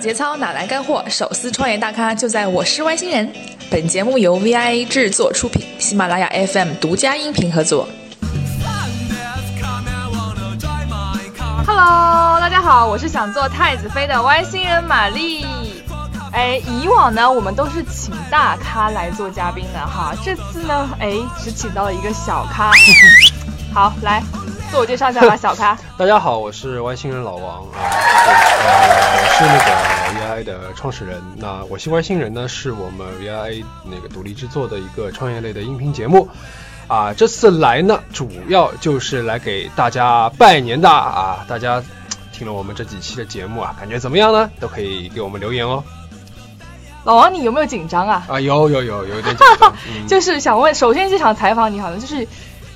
节操哪来干货？手撕创业大咖就在我是外星人。本节目由 VIA 制作出品，喜马拉雅 FM 独家音频合作。Hello，大家好，我是想做太子妃的外星人玛丽。哎，以往呢，我们都是请大咖来做嘉宾的哈，这次呢，哎，只请到了一个小咖。好，来自我介绍一下吧，小咖。大家好，我是外星人老王啊，呃，是那个 VI 的创始人。那我新外星人呢，是我们 VI 那个独立制作的一个创业类的音频节目。啊，这次来呢，主要就是来给大家拜年的啊！大家听了我们这几期的节目啊，感觉怎么样呢？都可以给我们留言哦。老王，你有没有紧张啊？啊，有有有，有点紧张。就是想问，首先这场采访你好像就是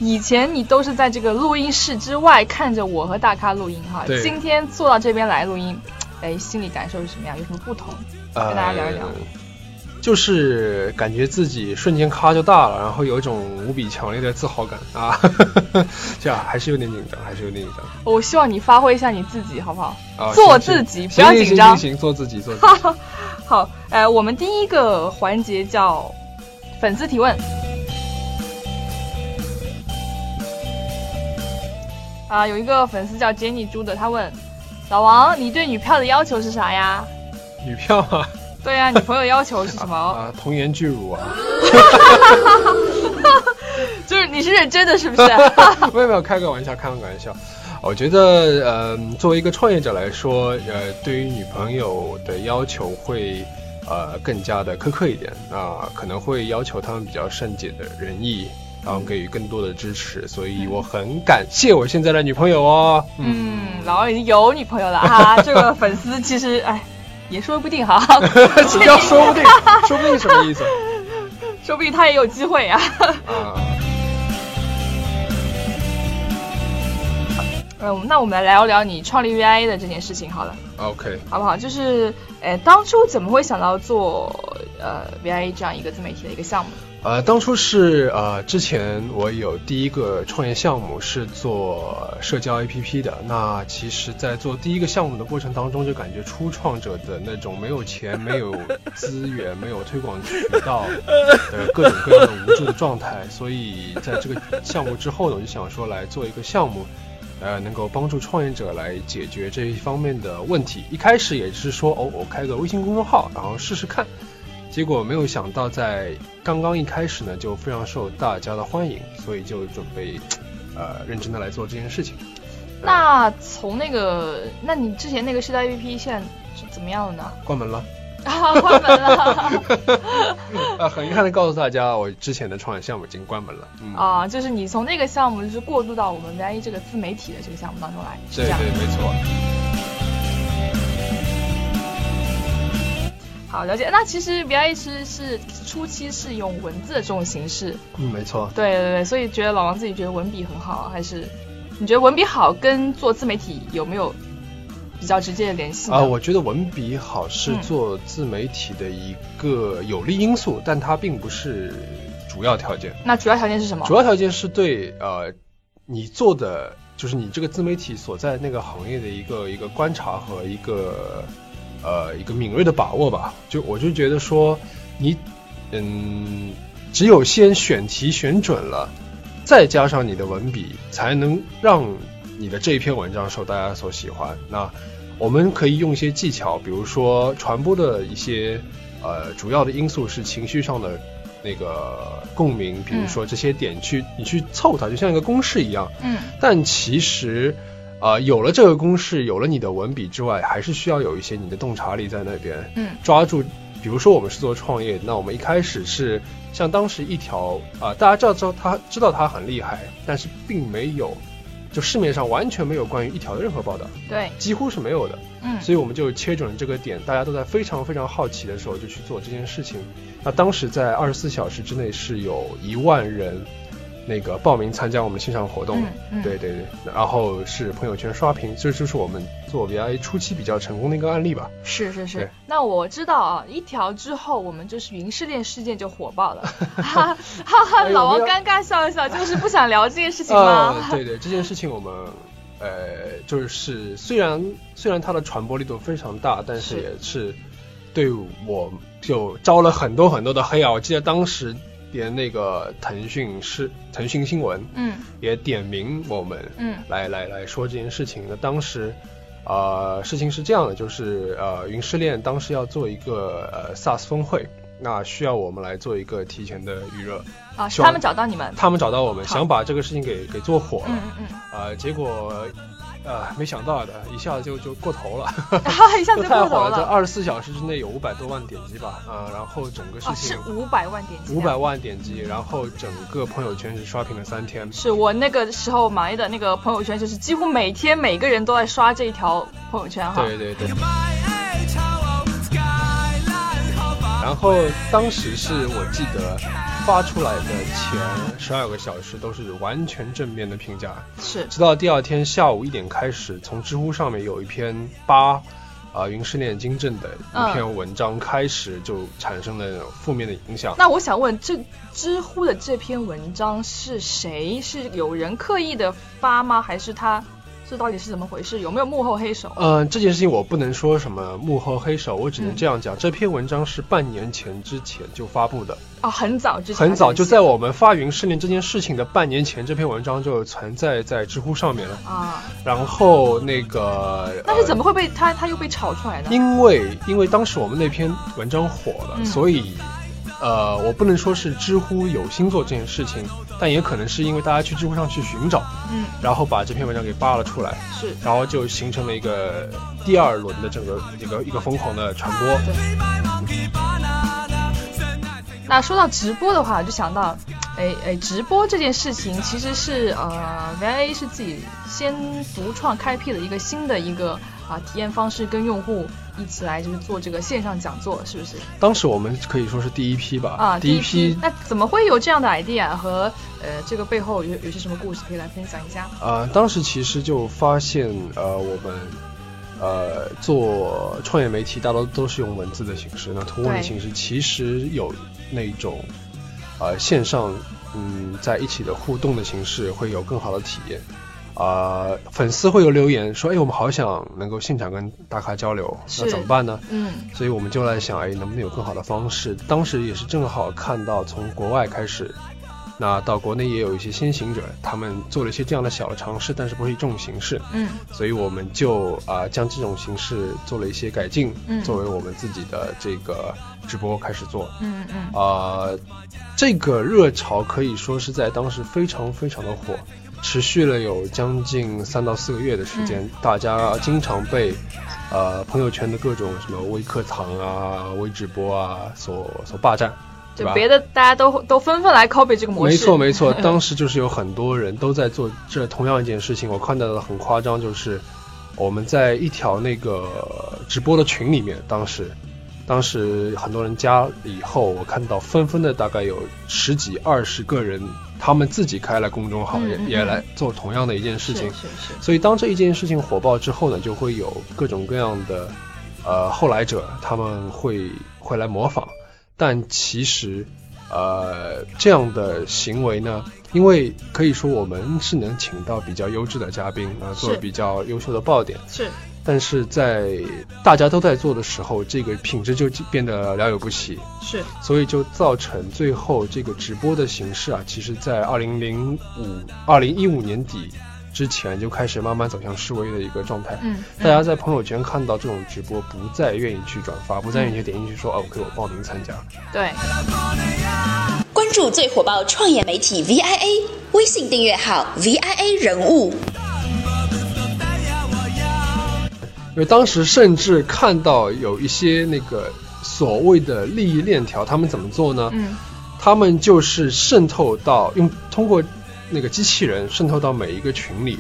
以前你都是在这个录音室之外看着我和大咖录音哈，今天坐到这边来录音，哎，心理感受是什么样？有什么不同？跟大家聊一聊。就是感觉自己瞬间咔就大了，然后有一种无比强烈的自豪感啊，这样还是有点紧张，还是有点紧张。我希望你发挥一下你自己，好不好？做自己，不要紧张。行行行，做自己，做自己。好，呃，我们第一个环节叫粉丝提问。啊，有一个粉丝叫 Jenny 猪的，他问老王，你对女票的要求是啥呀？女票啊。对呀，女朋友要求是什么？啊，童颜巨乳啊！就是你是认真的，是不是？没有没有，开个玩笑，开个玩笑。我觉得，呃，作为一个创业者来说，呃，对于女朋友的要求会，呃，更加的苛刻一点啊，可能会要求他们比较善解的人意，然后给予更多的支持。所以我很感谢我现在的女朋友哦。嗯，老王已经有女朋友了哈。这个粉丝其实，哎。也说不定哈，什么叫说不定？说不定什么意思？说不定他也有机会呀。啊。嗯，那我们来聊聊你创立 VIA 的这件事情好了。OK。好不好？就是，哎，当初怎么会想到做呃 VIA 这样一个自媒体的一个项目？呃，当初是呃，之前我有第一个创业项目是做社交 APP 的。那其实，在做第一个项目的过程当中，就感觉初创者的那种没有钱、没有资源、没有推广渠道的各种各样的无助的状态。所以，在这个项目之后呢，我就想说来做一个项目，呃，能够帮助创业者来解决这一方面的问题。一开始也是说，哦，我开个微信公众号，然后试试看。结果没有想到，在刚刚一开始呢，就非常受大家的欢迎，所以就准备，呃，认真的来做这件事情。那从那个，那你之前那个时代 APP 现在是怎么样了呢？关门了。啊，关门了。啊，很遗憾的告诉大家，我之前的创业项目已经关门了。啊，就是你从那个项目就是过渡到我们 VI 这个自媒体的这个项目当中来，对对，没错。好了解，那其实 V I 是是初期是用文字的这种形式，嗯，没错，对对对，所以觉得老王自己觉得文笔很好，还是你觉得文笔好跟做自媒体有没有比较直接的联系啊？我觉得文笔好是做自媒体的一个有利因素，但它并不是主要条件。那主要条件是什么？主要条件是对呃你做的就是你这个自媒体所在那个行业的一个一个观察和一个。呃，一个敏锐的把握吧，就我就觉得说，你，嗯，只有先选题选准了，再加上你的文笔，才能让你的这一篇文章受大家所喜欢。那我们可以用一些技巧，比如说传播的一些，呃，主要的因素是情绪上的那个共鸣，比如说这些点去你去凑它，就像一个公式一样。嗯。但其实。啊，有了这个公式，有了你的文笔之外，还是需要有一些你的洞察力在那边。嗯，抓住，比如说我们是做创业，那我们一开始是像当时一条啊，大家知道知道他知道他很厉害，但是并没有，就市面上完全没有关于一条的任何报道。对，几乎是没有的。嗯，所以我们就切准了这个点，大家都在非常非常好奇的时候就去做这件事情。那当时在二十四小时之内是有一万人。那个报名参加我们线上活动，对对对，然后是朋友圈刷屏，这就是我们做 VIA 初期比较成功的一个案例吧。是是是，那我知道啊，一条之后我们就是云试炼事件就火爆了，哈 哈哈！老王尴尬笑一笑，就是不想聊这件事情吗？对对，这件事情我们呃，就是虽然虽然它的传播力度非常大，但是是也是对我就招了很多很多的黑啊！我记得当时连那个腾讯是腾讯新闻嗯也点名我们，嗯来来来说这件事情。那当时，呃，事情是这样的，就是呃，云试链当时要做一个呃 SaaS 峰会，那需要我们来做一个提前的预热。啊，是他们找到你们。他们找到我们，想把这个事情给给做火了。嗯嗯呃，结果呃没想到的，一下子就就过头了，嗯，哈，一下就子太火了。二十四小时之内有五百多万点击吧，啊、然后整个事哦，是五百万点击啊。五百万点击，然后整个朋友圈是刷屏了三天。是我那个时候埋的那个朋友圈，就是几乎每天每个人都在刷这一条朋友圈哈。对对对。然后当时是我记得发出来的前十二个小时都是完全正面的评价，是直到第二天下午一点开始，从知乎上面有一篇八啊、云失恋金正的一篇文章开始，就产生了负面的影响。那我想问，这知乎的这篇文章是谁？是有人刻意的发吗？还是他？这到底是怎么回事？有没有幕后黑手？嗯、这件事情我不能说什么幕后黑手，我只能嗯这样讲，这篇文章是半年前之前就发布的，啊，很早之前，很早就在我们发云试炼这件事情的半年前，这篇文章就存在在知乎上面了。啊。然后那个，但是怎么？么会被他他又被炒出来呢？因为因为当时我们那篇文章火了，嗯所以呃，我不能说是知乎有心做这件事情，但也可能是因为大家去知乎上去寻找，嗯，然后把这篇文章给扒了出来，是。然后就形成了一个第二轮的整个一个一个疯狂的传播。那说到直播的话，就想到，哎哎，直播这件事情其实是呃，VIA 是自己先独创开辟了一个新的一个啊、体验方式，跟用户一起来就是做这个线上讲座，是不是？当时我们可以说是第一批吧，啊，第一批。那怎么会有这样的 idea 和呃这个背后有有些什么故事可以来分享一下？呃，当时其实就发现，呃，我们呃做创业媒体，大多都是用文字的形式，那图文的形式其实有那种呃线上嗯在一起的互动的形式会有更好的体验。啊、粉丝会有留言说，哎，我们好想能够现场跟大咖交流，那怎么办呢？嗯所以我们就来想，哎，能不能有更好的方式？当时也是正好看到从国外开始，那到国内也有一些先行者，他们做了一些这样的小的尝试，但是不是以这种形式，嗯所以我们就啊、将这种形式做了一些改进，嗯作为我们自己的这个直播开始做。嗯嗯啊、这个热潮可以说是在当时非常非常的火，持续了有将近三到四个月的时间，大家经常被呃朋友圈的各种什么微课堂啊、微直播啊所所霸占，对吧？就别的大家都都纷纷来 copy 这个模式。没错没错，当时就是有很多人都在做这同样一件事情。我看到的很夸张，就是我们在一条那个直播的群里面，当时当时很多人加了以后，我看到纷纷的大概有十几二十个人，他们自己开了公众号，也也来做同样的一件事情。是是是，所以当这一件事情火爆之后呢，就会有各种各样的呃后来者，他们会会来模仿，但其实呃这样的行为呢，因为可以说我们是能请到比较优质的嘉宾啊、呃做比较优秀的爆点，是但是在大家都在做的时候，这个品质就变得良莠不齐。是，所以就造成最后这个直播的形式啊，其实在二零零五、二零一五年底之前就开始慢慢走向示威的一个状态。嗯，大家在朋友圈看到这种直播，不再愿意去转发，不再愿意去点进去说、哦，给我报名参加。对，关注最火爆创业媒体 VIA，微信订阅号 VIA 人物。因为当时甚至看到有一些那个所谓的利益链条，他们怎么做呢？嗯。他们就是渗透到用通过那个机器人渗透到每一个群里，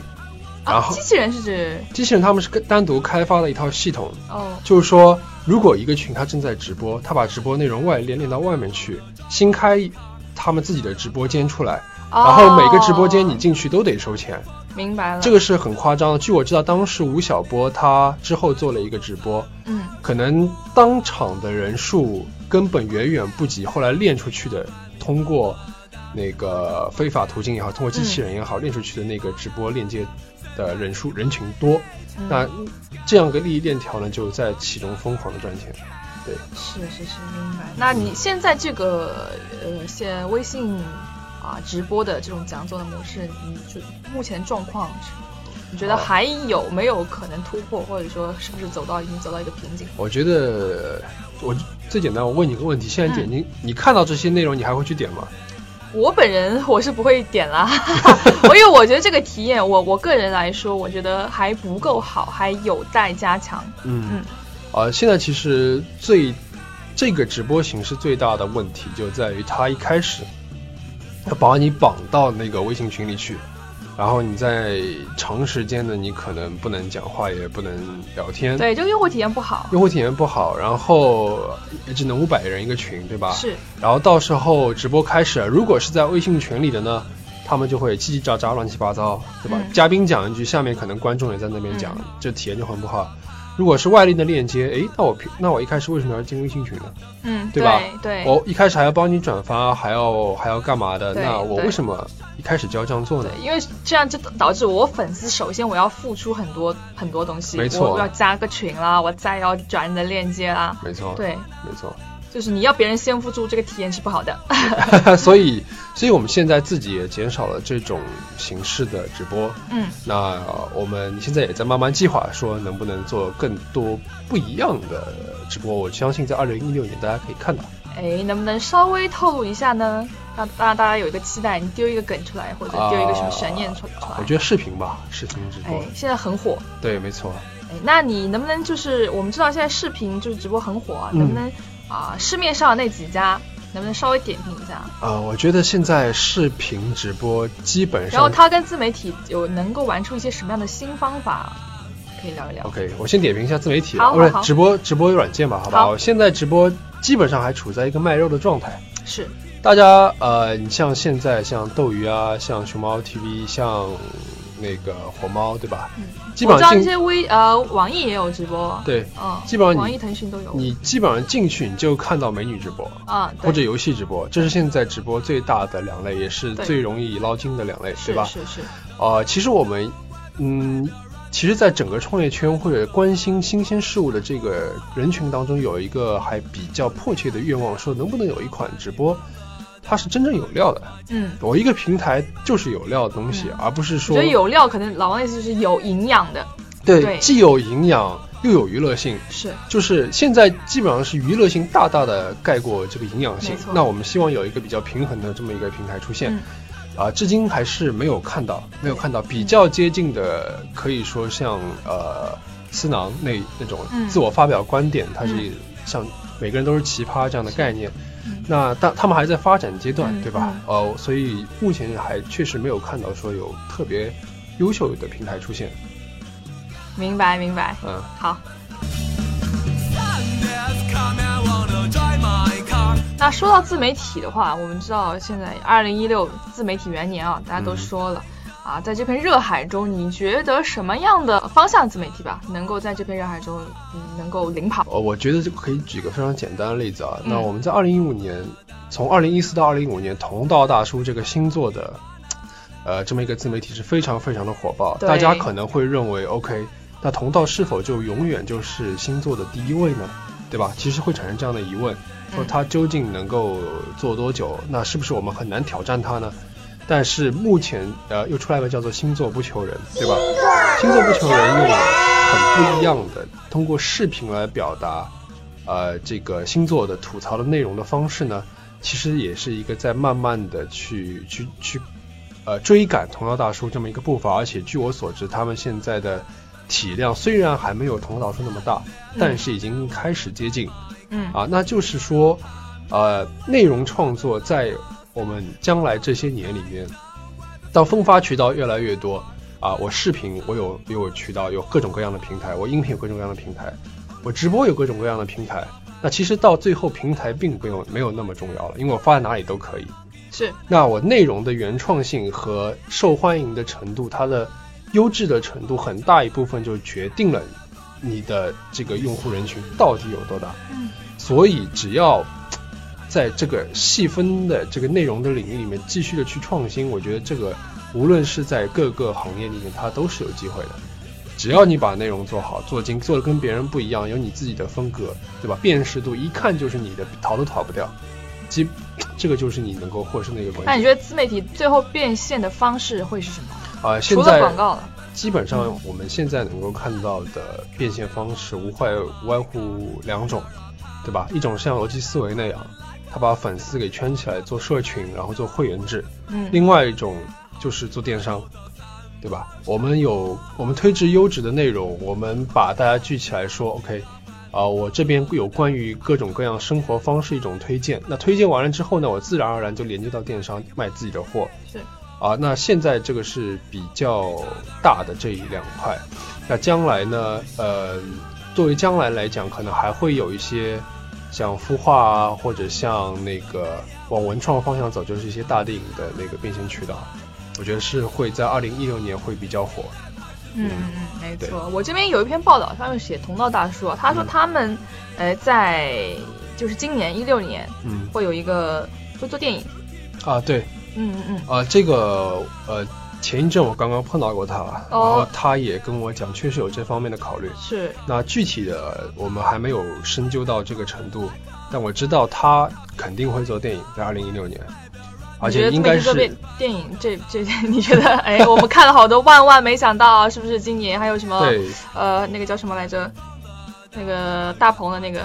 然啊，后机器人是指？机器人他们是单独开发了一套系统，哦，就是说，如果一个群他正在直播，他把直播内容外链链到外面去，新开他们自己的直播间出来，然后每个直播间你进去都得收钱，哦明白了，这个是很夸张的。据我知道，当时吴晓波他之后做了一个直播，嗯可能当场的人数根本远远不及后来练出去的，通过那个非法途径也好，通过机器人也好，练出去的那个直播链接的人数人群多，嗯那这样个利益链条呢，就在其中疯狂的赚钱。对，是是是，明白。那你现在这个呃，现微信啊直播的这种讲座的模式，你就目前状况是，你觉得哦还有没有可能突破，或者说是不是走到已经走到一个瓶颈？我觉得我最简单，我问你个问题：现在点嗯进、你看到这些内容，你还会去点吗？我本人我是不会点啦，我因为我觉得这个体验，我我个人来说，我觉得还不够好，还有待加强。嗯嗯，呃，现在其实最这个直播形式最大的问题就在于它一开始它把你绑到那个微信群里去，然后你在长时间的你可能不能讲话，也不能聊天，对，这个用户体验不好。用户体验不好，然后也只能五百人一个群，对吧？是，然后到时候直播开始了，如果是在微信群里的呢，他们就会叽叽喳喳、乱七八糟，对吧？嗯嘉宾讲一句，下面可能观众也在那边讲，嗯这体验就很不好。如果是外链的链接，诶，那我平那我一开始为什么要进微信群呢？嗯，对吧对，我一开始还要帮你转发，还要还要干嘛的？那我为什么一开始就要这样做呢？因为这样就导致我粉丝首先我要付出很多很多东西，没错我要加个群啦，我再要转你的链接啦，没错，对，没错。就是你要别人先付出，这个体验是不好的。所以，所以我们现在自己也减少了这种形式的直播。嗯，那、呃我们现在也在慢慢计划，说能不能做更多不一样的直播。我相信在二零一六年大家可以看到。哎，能不能稍微透露一下呢？让让大家有一个期待，你丢一个梗出来，或者丢一个什么悬念出出来。我觉得视频吧，视频直播哎，，现在很火。对，没错。哎，那你能不能就是我们知道现在视频就是直播很火啊，嗯能不能啊、市面上那几家能不能稍微点评一下？呃，我觉得现在视频直播基本上，然后它跟自媒体有能够玩出一些什么样的新方法，可以聊一聊。OK，我先点评一下自媒体，不是直播直播软件吧，好吧？好我现在直播基本上还处在一个卖肉的状态。是，大家呃，你像现在像斗鱼啊，像熊猫 TV，像那个火猫，对吧？嗯，基本上进我知道这些微呃网易也有直播，，对，嗯，基本上网易、腾讯都有，你基本上进去你就看到美女直播。啊，或者游戏直播，这是现在直播最大的两类，也是最容易捞金的两类，对吧？是是是，呃，其实我们，嗯，其实，在整个创业圈或者关心新鲜事物的这个人群当中，有一个还比较迫切的愿望，说能不能有一款直播，它是真正有料的。嗯。我一个平台就是有料的东西，嗯而不是我说觉得有料，可能老王的意思就是有营养的，对对既有营养又有娱乐性。是就是现在基本上是娱乐性大大的盖过这个营养性。那我们希望有一个比较平衡的这么一个平台出现。嗯啊、至今还是没有看到，没有看到比较接近的，可以说像呃思囊那那种嗯自我发表观点，它是嗯像每个人都是奇葩这样的概念。嗯那但他们还在发展阶段，嗯对吧？呃，所以目前还确实没有看到说有特别优秀的平台出现。明白明白，嗯，好。那说到自媒体的话，我们知道现在二零一六自媒体元年啊，大家都说了、啊，在这片热海中，你觉得什么样的方向自媒体吧，能够在这片热海中、嗯、能够领跑？呃，我觉得这个可以举个非常简单的例子啊。嗯那我们在二零一五年，从二零一四到二零一五年，同道大叔这个星座的，呃，这么一个自媒体是非常非常的火爆。大家可能会认为，OK，那同道是否就永远就是星座的第一位呢？对吧？其实会产生这样的疑问，说嗯他究竟能够做多久？那是不是我们很难挑战他呢？但是目前，呃，又出来了叫做星座不求人，对吧？星座不求人用很不一样的通过视频来表达，呃，这个星座的吐槽的内容的方式呢，其实也是一个在慢慢的去去去，呃，追赶童谣大叔这么一个步伐。而且据我所知，他们现在的体量虽然还没有童谣大叔那么大，但是已经开始接近。嗯啊，那就是说，呃，内容创作在我们将来这些年里面，当分发渠道越来越多啊，我视频我有有渠道，有各种各样的平台，我音频有各种各样的平台，我直播有各种各样的平台。那其实到最后，平台并没有没有那么重要了，因为我发在哪里都可以。是那我内容的原创性和受欢迎的程度，它的优质的程度，很大一部分就决定了你的这个用户人群到底有多大。嗯所以只要在这个细分的这个内容的领域里面继续的去创新，我觉得这个无论是在各个行业里面，它都是有机会的。只要你把内容做好，做精，做的跟别人不一样，有你自己的风格，对吧？辨识度一看就是你的，逃都逃不掉。基，这个就是你能够获胜的一个关键。那你觉得自媒体最后变现的方式会是什么？啊，现在广告了。基本上我们现在能够看到的变现方式，无外无外乎两种，对吧？一种像逻辑思维那样，他把粉丝给圈起来做社群，然后做会员制。嗯。另外一种就是做电商，对吧？我们有我们推制优质的内容，我们把大家聚起来说，OK。啊，我这边有关于各种各样生活方式一种推荐，那推荐完了之后呢，我自然而然就连接到电商卖自己的货。是。啊，那现在这个是比较大的这一两块，那将来呢，呃，作为将来来讲，可能还会有一些像孵化啊，或者像那个往文创方向走，就是一些大电影的那个变现渠道，我觉得是会在二零一六年会比较火。嗯嗯嗯，没错。我这边有一篇报道，上面写同道大叔，他说他们，呃，在就是今年一六年，嗯，会有一个会做电影。啊，对。嗯嗯嗯。啊，这个呃，前一阵我刚刚碰到过他，然后他也跟我讲，确实有这方面的考虑。是。那具体的我们还没有深究到这个程度，但我知道他肯定会做电影，在二零一六年。而且应该是电影这这，你觉得？哎，我们看了好多，万万没想到，是不是今年还有什么？对，呃，那个叫什么来着？那个大鹏的那个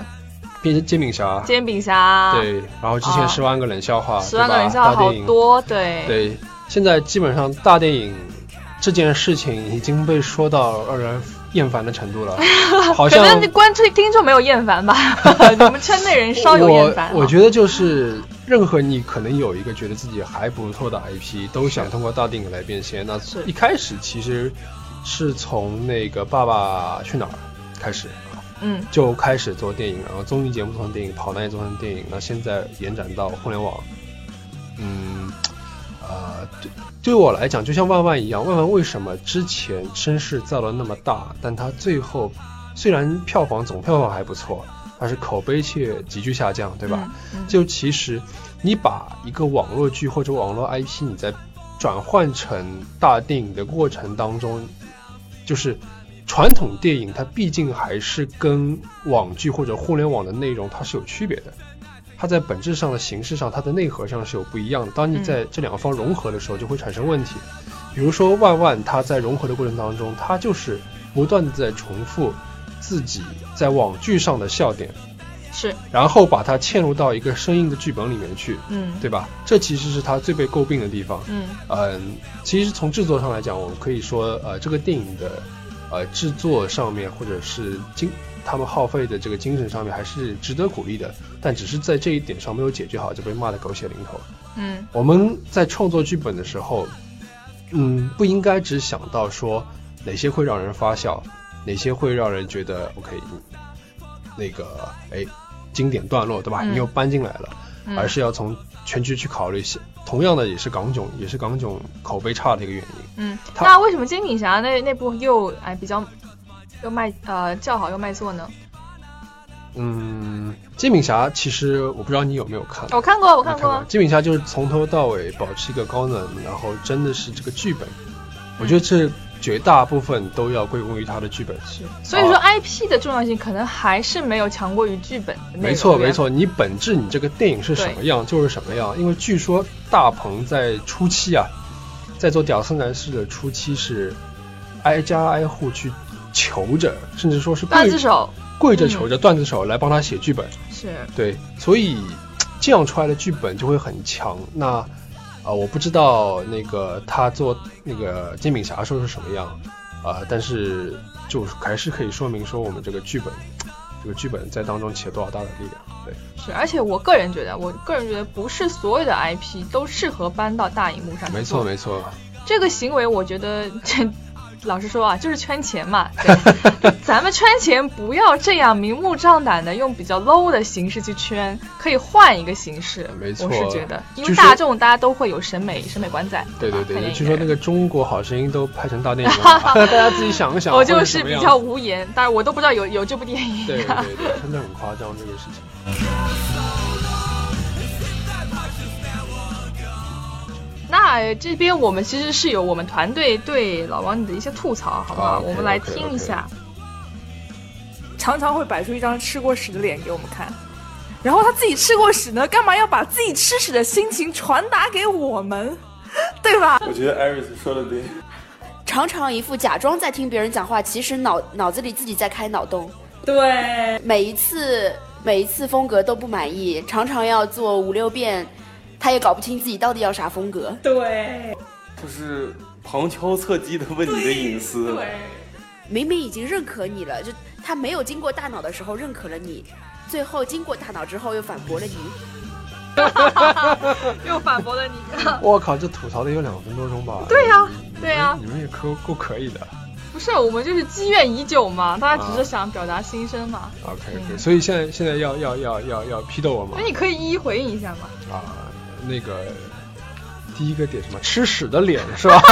变成煎饼侠。煎饼侠。对，然后之前十万个冷笑话，十万个冷笑话好多，对。对，现在基本上大电影这件事情已经被说到让人。厌烦的程度了，好像可能观众听众没有厌烦吧？你们圈内人稍有厌烦。我我觉得就是任何你可能有一个觉得自己还不错的 IP，都想通过大电影来变现。那一开始其实是从那个《爸爸去哪儿》开始，嗯，就开始做电影，然后综艺节目做成电影，跑男也做成电影，那现在延展到互联网，嗯。呃，对，对我来讲，就像万万一样，万万为什么之前声势造了那么大，但它最后虽然票房总票房还不错，但是口碑却急剧下降，对吧？就其实你把一个网络剧或者网络 IP，你在转换成大电影的过程当中，就是传统电影它毕竟还是跟网剧或者互联网的内容它是有区别的。它在本质上的形式上，它的内核上是有不一样的。当你在这两个方融合的时候，就会产生问题。比如说万万，它在融合的过程当中，它就是不断的在重复自己在网剧上的笑点，是，然后把它嵌入到一个生硬的剧本里面去，嗯，对吧？这其实是它最被诟病的地方。嗯嗯，其实从制作上来讲，我们可以说，呃，这个电影的呃制作上面或者是精。他们耗费的这个精神上面还是值得鼓励的，但只是在这一点上没有解决好，就被骂得狗血淋头。嗯，我们在创作剧本的时候，嗯，不应该只想到说哪些会让人发笑，哪些会让人觉得 OK，那个哎，经典段落对吧？你又搬进来了，而是要从全局去考虑。同样的也是港囧，也是港囧口碑差的一个原因。嗯，那为什么煎饼侠那那部又哎比较？又卖呃叫好又卖座呢？嗯，煎饼侠其实我不知道你有没有看，我看过，我看过。煎饼侠就是从头到尾保持一个高能，然后真的是这个剧本，我觉得这绝大部分都要归功于他的剧本。是，所以说 IP 的重要性可能还是没有强过于剧本。没错没错，你本质你这个电影是什么样就是什么样，因为据说大鹏在初期啊，在做屌丝男士的初期是挨家挨户去。求着，甚至说是刽子手跪着求着段子手来帮他写剧本，是对，所以这样出来的剧本就会很强。那啊，我不知道那个他做那个煎饼侠时候是什么样啊，但是就还是可以说明说我们这个剧本，这个剧本在当中起了多少大的力量。对，是，而且我个人觉得，我个人觉得不是所有的 IP 都适合搬到大荧幕上。没错，没错。这个行为，我觉得这。老实说啊，就是圈钱嘛。对，咱们圈钱不要这样明目张胆的用比较 low 的形式去圈，可以换一个形式。没错，我是觉得，因为大众大家都会有审美审美观在。对对对，据说那个《中国好声音》都拍成大电影了，大家自己想一想。我就是比较无言，但是我都不知道有有这部电影。对对对，真的很夸张这个事情。那这边我们其实是有我们团队对老王你的一些吐槽，好不好？我们来听一下。常常会摆出一张吃过屎的脸给我们看，然后他自己吃过屎呢，干嘛要把自己吃屎的心情传达给我们，对吧？我觉得艾瑞斯说的对。常常一副假装在听别人讲话，其实脑脑子里自己在开脑洞。对，每一次每一次风格都不满意，常常要做五六遍，他也搞不清自己到底要啥风格。对，就是旁敲侧击的问你的隐私。对，明明已经认可你了，就他没有经过大脑的时候认可了你，最后经过大脑之后又反驳了你。又反驳了你。我靠，这吐槽的有两分多钟吧？对呀、对呀、你们也可够可以的。不是我们就是积怨已久嘛，大家只是想表达心声嘛。OK OK，所以现在现在要要要要要批斗我吗那？你可以一一回应一下嘛。啊，那个 第一个点什么吃屎的脸是吧？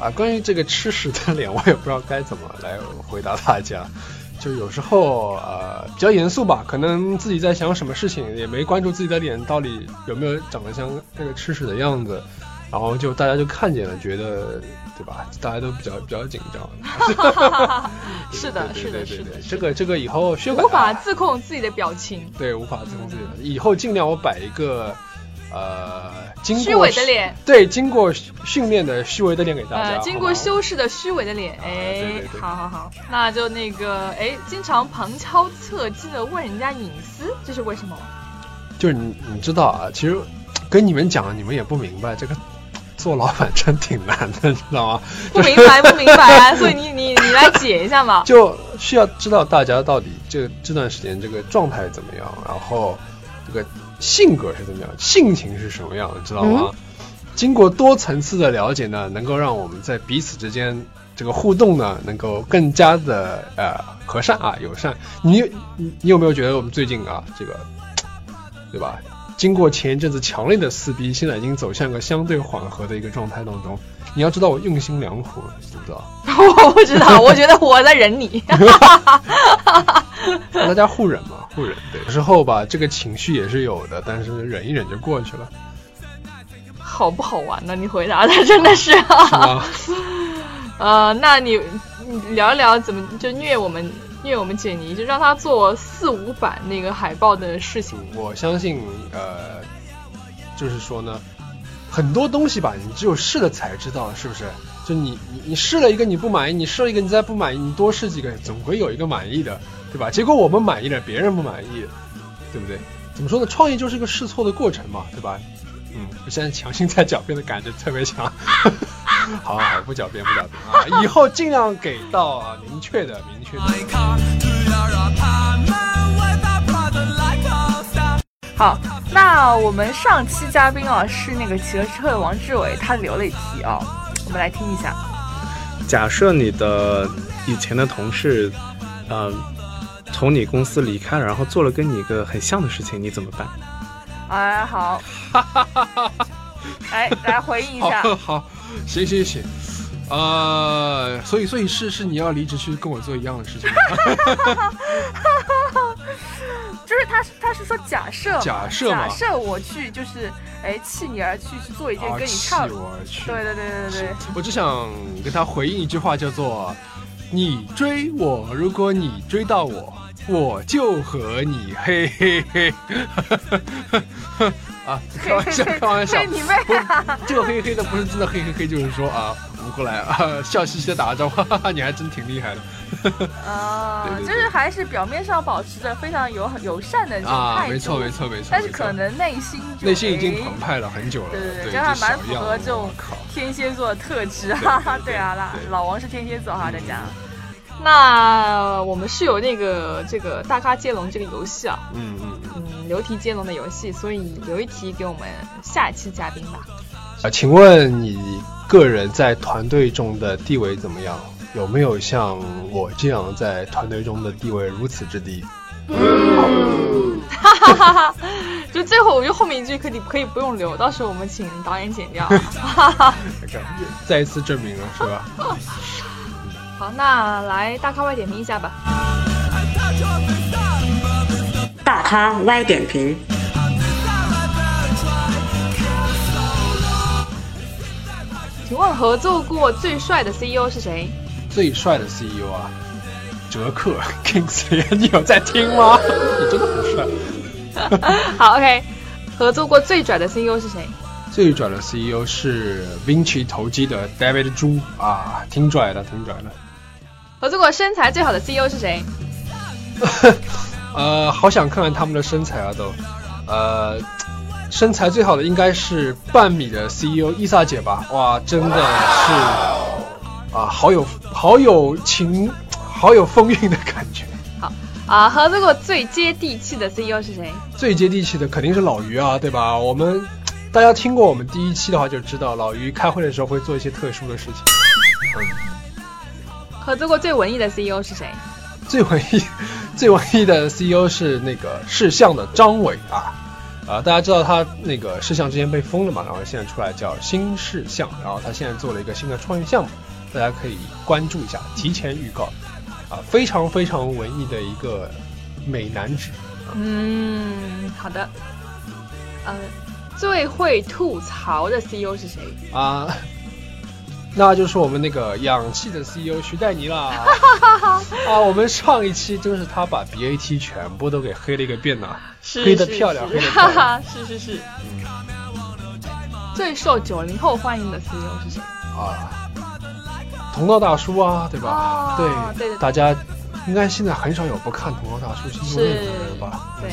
啊，关于这个吃屎的脸，我也不知道该怎么来回答大家。就有时候呃比较严肃吧，可能自己在想什么事情，也没关注自己的脸到底有没有长得像那个吃屎的样子，然后就大家就看见了，觉得对吧？大家都比较比较紧张。是的，对是的，是的，这个这个以后修改无法自控自己的表情，对，无法自控自己的。以后尽量我摆一个，呃，经过虚伪的脸，对，经过训练的虚伪的脸给大家。呃，经过修饰的虚伪的脸，哎好好好，那就那个，哎，经常旁敲侧击的问人家隐私，这是为什么？就是你你知道啊，其实跟你们讲，你们也不明白，这个做老板真挺难的，你知道吗？不明白不明白啊，所以你你你来解一下嘛。就需要知道大家到底这这段时间这个状态怎么样，然后这个性格是怎么样，性情是什么样，知道吗？经过多层次的了解呢，能够让我们在彼此之间这个互动呢，能够更加的呃和善啊友善。你你你有没有觉得我们最近啊这个对吧？经过前一阵子强烈的撕逼，现在已经走向一个相对缓和的一个状态当中。你要知道我用心良苦，知不知道？我不知道，我觉得我在忍你。大家互忍嘛，互忍。对，有时候吧，这个情绪也是有的，但是忍一忍就过去了，好不好玩呢？你回答的真的是。是吗？呃，那你你聊一聊怎么就虐我们因为我们简妮，就让他做四五版那个海报的事情。我相信，呃，就是说呢，很多东西吧，你只有试了才知道，是不是？就你你你试了一个你不满意，你试了一个你再不满意，你多试几个，总归有一个满意的，对吧？结果我们满意了，别人不满意，对不对？怎么说呢？创业就是一个试错的过程嘛，对吧？嗯，我现在强行在狡辩的感觉特别强。好好好，不狡辩不狡辩啊！以后尽量给到啊明确的明确的。好，那我们上期嘉宾啊是那个企鹅车的王志伟，他留了一题啊，我们来听一下。假设你的以前的同事，呃，从你公司离开了，然后做了跟你一个很像的事情，你怎么办？哎，好，哎来回应一下。好好，行行行，呃，所以所以是是你要离职去跟我做一样的事情吗？就是他是他是说假设假设假设我去就是哎弃你而去去做一件啊跟你弃差我而去。对对对对对对，我只想跟他回应一句话，叫做“你追我，如果你追到我，我就和你嘿嘿嘿” 啊，开玩笑，开玩笑 嘿，你妹啊！这个嘿嘿的不是真的嘿嘿嘿，就是说啊，我们过来啊，笑嘻嘻的打个招呼，哈哈，你还真挺厉害的。啊 对，对对就是还是表面上保持着非常友友善的这种啊，态度，没错没错没错，但是可能内心就内心已经哎澎湃了很久了，对对对，对，这还蛮符合这种，天蝎座的特质，对哈哈，对啊，啦，老王是天蝎座哈，大家。那我们是有那个这个大咖接龙这个游戏啊，嗯嗯嗯。嗯，流题接龙的游戏，所以留一题给我们下一期嘉宾吧。啊，请问你个人在团队中的地位怎么样？有没有像我这样在团队中的地位如此之低？哈哈哈哈！就最后，我觉得后面一句可以可以不用留，到时候我们请导演剪掉。哈哈。再一次证明了，是吧？好，那来大咖外点评一下吧。大咖歪点评，请问合作过最帅的 CEO 是谁？最帅的 CEO 啊，哲克 Kingsley，你有在听吗？你真的很帅。好，OK，合作过最拽的 CEO 是谁？最拽的 CEO 是 Vinci 投机的 David 朱啊，挺拽的，挺拽的。合作过身材最好的 CEO 是谁？呃，好想看看他们的身材啊，都，呃，身材最好的应该是半米的 CEO 伊萨姐吧？哇，真的是啊，好有好有情，好有风韵的感觉。好啊，合作过最接地气的 CEO 是谁？最接地气的肯定是老于啊，对吧？我们大家听过我们第一期的话就知道，老于开会的时候会做一些特殊的事情。嗯，合作过最文艺的 CEO 是谁？最文艺、最文艺的 CEO 是那个视像的张伟啊，啊，大家知道他那个视像之前被封了嘛，然后现在出来叫新视像，然后他现在做了一个新的创业项目，大家可以关注一下，提前预告，啊，非常非常文艺的一个美男子。嗯，好的，呃，最会吐槽的 CEO 是谁？啊。那就是我们那个氧气的 CEO 徐代尼啦。啊，我们上一期真是他把 BAT 全部都给黑了一个遍呐，黑的漂亮，黑的漂亮。是 是是。最受九零后欢迎的 CEO 是谁？啊，同道大叔啊，对吧？对对。大家应该现在很少有不看同道大叔新作的人吧？对。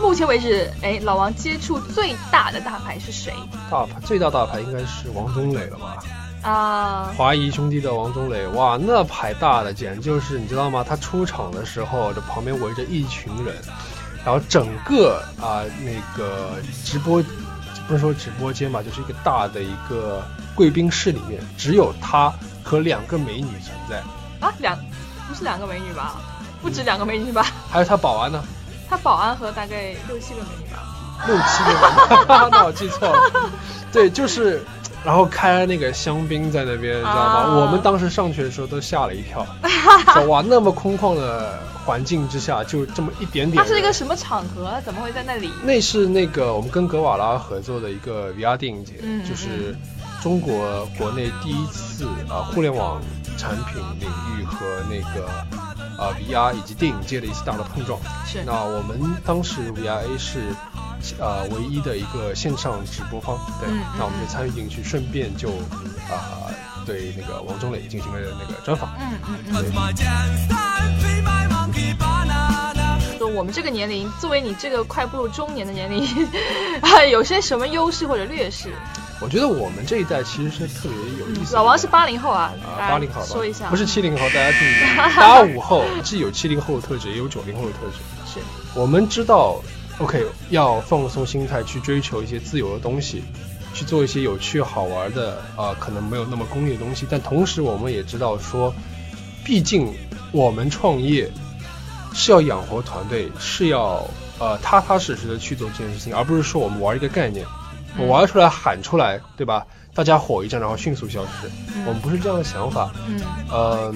目前为止，哎，老王接触最大的大牌是谁？大牌最大大牌应该是王中磊了吧？啊，华谊兄弟的王中磊，哇，那牌大的简直就是你知道吗？他出场的时候，这旁边围着一群人，然后整个啊那个直播，不是说直播间吧，就是一个大的一个贵宾室里面，只有他和两个美女存在。啊，两不是两个美女吧？不止两个美女吧？还有他保安呢？他保安和大概六七个美女吧？六七个美女？那我记错了。对，就是。然后开那个香槟在那边，你知道吗？我们当时上去的时候都吓了一跳，说哇，那么空旷的环境之下，就这么一点点。它是一个什么场合？怎么会在那里？那是那个我们跟格瓦拉合作的一个 VR 电影节，就是中国国内第一次啊，互联网产品领域和那个啊 VR 以及电影界的一次大的碰撞。是。那我们当时 VRA 是。呃，唯一的一个线上直播方，对，那我们就参与进去，顺便就啊，对那个王中磊进行了那个专访。嗯嗯嗯。就我们这个年龄，作为你这个快步入中年的年龄，有些什么优势或者劣势？我觉得我们这一代其实是特别有意思。老王是八零后啊，八零后，说一下，不是七零后，大家注意，八五后 既有七零后的特质，也有九零后的特质。是，我们知道。OK，要放松心态去追求一些自由的东西，去做一些有趣好玩的啊，可能没有那么功利的东西。但同时，我们也知道说，毕竟我们创业是要养活团队，是要呃踏踏实实的去做这件事情，而不是说我们玩一个概念，我玩出来喊出来，对吧？大家火一阵，然后迅速消失。我们不是这样的想法。嗯。呃。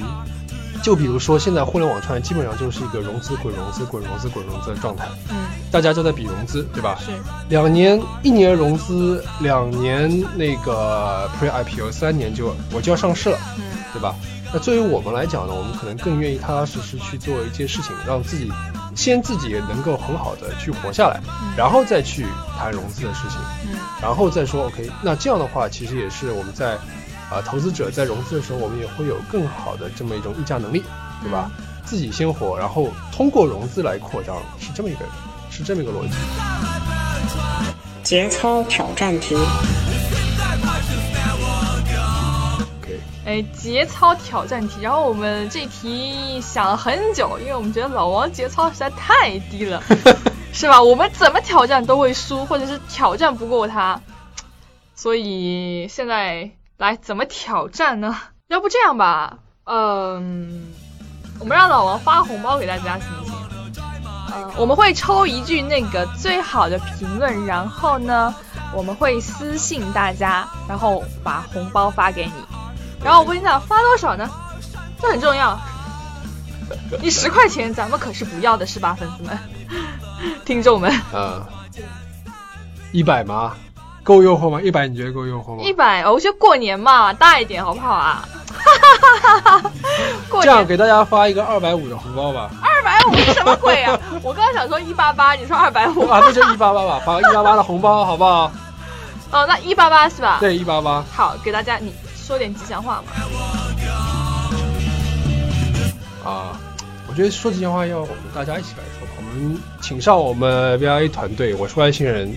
就比如说，现在互联网创业基本上就是一个融资滚融资滚融资滚融资的状态。嗯，大家都在比融资，对吧？是。两年，一年融资，两年那个 Pre IPO，三年就我就要上市了。嗯，对吧？那作为我们来讲呢，我们可能更愿意踏踏实实去做一件事情，让自己先自己能够很好的去活下来，然后再去谈融资的事情。嗯，然后再说 OK，那这样的话，其实也是我们在。啊，投资者在融资的时候，我们也会有更好的这么一种议价能力，对吧？自己先活，然后通过融资来扩张，是这么一个，是这么一个逻辑。节操挑战题。哎，节操挑战题，然后我们这题想了很久，因为我们觉得老王节操实在太低了，是吧？我们怎么挑战都会输，或者是挑战不过他，所以现在。来，怎么挑战呢？要不这样吧，嗯，我们让老王发红包给大家，行不行？嗯，我们会抽一句那个最好的评论，然后呢，我们会私信大家，然后把红包发给你。然后我问一下，发多少呢？这很重要。你十块钱，咱们可是不要的，是吧，粉丝们、听众们？嗯，一百吗？够诱惑吗？一百你觉得够诱惑吗？一百，我觉得过年嘛，大一点好不好啊？过年这样给大家发一个二百五的红包吧。二百五是什么鬼啊？我刚刚想说一八八，你说二百五啊，那就一八八吧，发个一八八的红包好不好？哦，那一八八是吧？对，一八八。好，给大家你说点吉祥话嘛。啊，我觉得说吉祥话要我们大家一起来说吧。我们请上我们 VIA 团队，我是外星人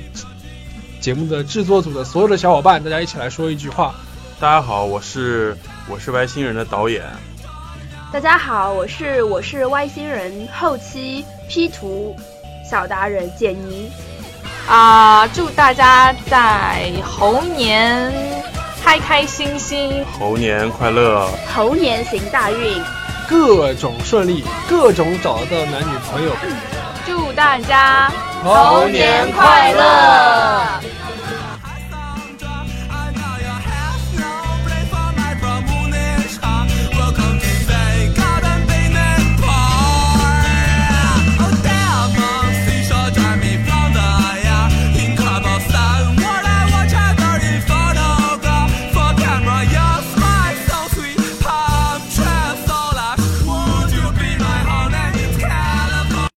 节目的制作组的所有的小伙伴，大家一起来说一句话。大家好，我是我是外星人的导演。大家好，我是我是外星人后期 P 图小达人简妮。啊，祝大家在猴年开开心心，猴年快乐，猴年行大运，各种顺利，各种找得到男女朋友。祝大家猴年快乐！